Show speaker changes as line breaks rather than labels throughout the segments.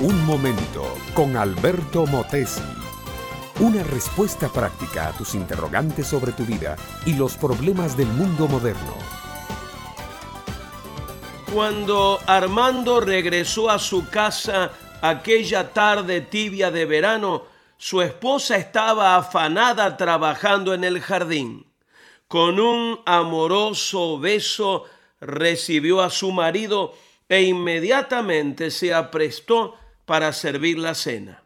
Un momento con Alberto Motesi. Una respuesta práctica a tus interrogantes sobre tu vida y los problemas del mundo moderno.
Cuando Armando regresó a su casa aquella tarde tibia de verano, su esposa estaba afanada trabajando en el jardín. Con un amoroso beso recibió a su marido e inmediatamente se aprestó para servir la cena.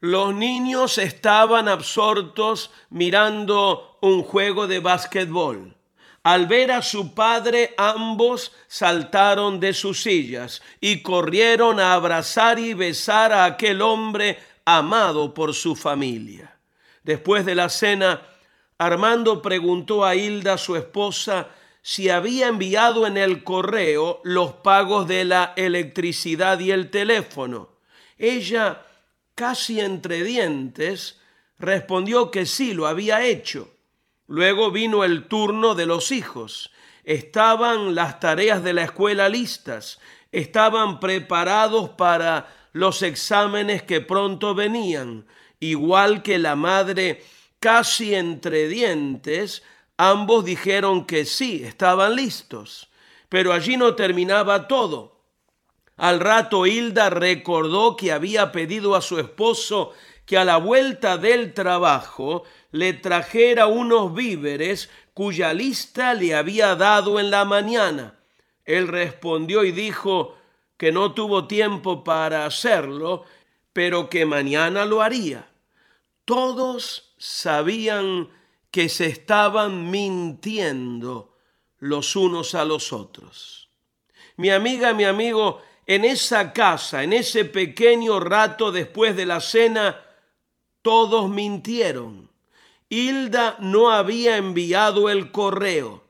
Los niños estaban absortos mirando un juego de básquetbol. Al ver a su padre, ambos saltaron de sus sillas y corrieron a abrazar y besar a aquel hombre amado por su familia. Después de la cena, Armando preguntó a Hilda, su esposa, si había enviado en el correo los pagos de la electricidad y el teléfono. Ella, casi entre dientes, respondió que sí, lo había hecho. Luego vino el turno de los hijos. Estaban las tareas de la escuela listas, estaban preparados para los exámenes que pronto venían, igual que la madre, casi entre dientes, ambos dijeron que sí, estaban listos. Pero allí no terminaba todo. Al rato Hilda recordó que había pedido a su esposo que a la vuelta del trabajo le trajera unos víveres cuya lista le había dado en la mañana. Él respondió y dijo que no tuvo tiempo para hacerlo, pero que mañana lo haría. Todos sabían que se estaban mintiendo los unos a los otros. Mi amiga, mi amigo, en esa casa, en ese pequeño rato después de la cena, todos mintieron. Hilda no había enviado el correo.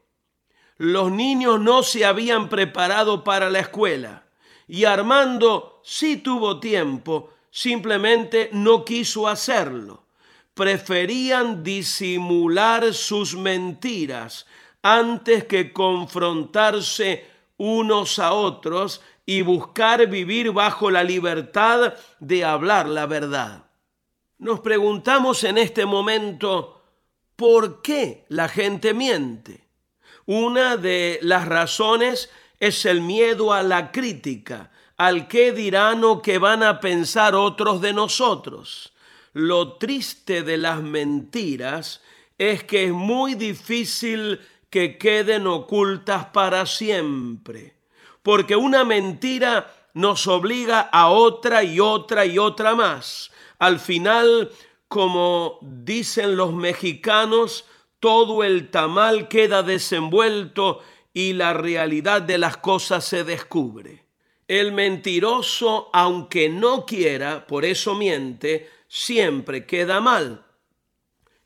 Los niños no se habían preparado para la escuela. Y Armando sí tuvo tiempo, simplemente no quiso hacerlo. Preferían disimular sus mentiras antes que confrontarse unos a otros y buscar vivir bajo la libertad de hablar la verdad. Nos preguntamos en este momento, ¿por qué la gente miente? Una de las razones es el miedo a la crítica, al qué dirán o qué van a pensar otros de nosotros. Lo triste de las mentiras es que es muy difícil que queden ocultas para siempre porque una mentira nos obliga a otra y otra y otra más. Al final, como dicen los mexicanos, todo el tamal queda desenvuelto y la realidad de las cosas se descubre. El mentiroso, aunque no quiera, por eso miente, siempre queda mal.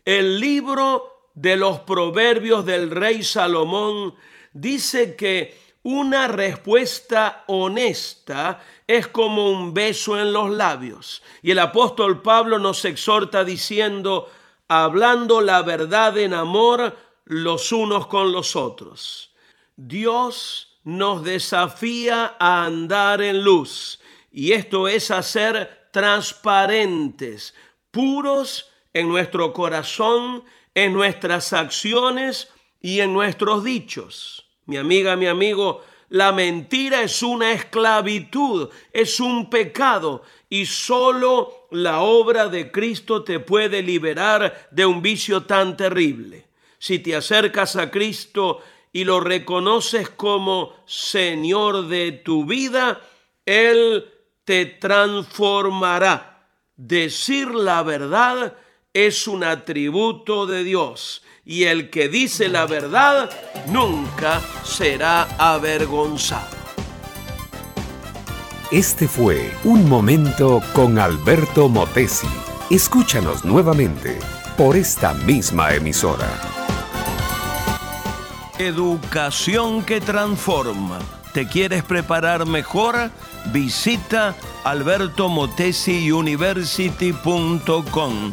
El libro de los proverbios del rey Salomón dice que una respuesta honesta es como un beso en los labios. Y el apóstol Pablo nos exhorta diciendo, hablando la verdad en amor los unos con los otros. Dios nos desafía a andar en luz. Y esto es hacer transparentes, puros en nuestro corazón, en nuestras acciones y en nuestros dichos. Mi amiga, mi amigo, la mentira es una esclavitud, es un pecado y solo la obra de Cristo te puede liberar de un vicio tan terrible. Si te acercas a Cristo y lo reconoces como Señor de tu vida, Él te transformará. Decir la verdad es un atributo de Dios y el que dice la verdad nunca será avergonzado.
Este fue Un Momento con Alberto Motesi. Escúchanos nuevamente por esta misma emisora.
Educación que transforma. ¿Te quieres preparar mejor? Visita albertomotesiuniversity.com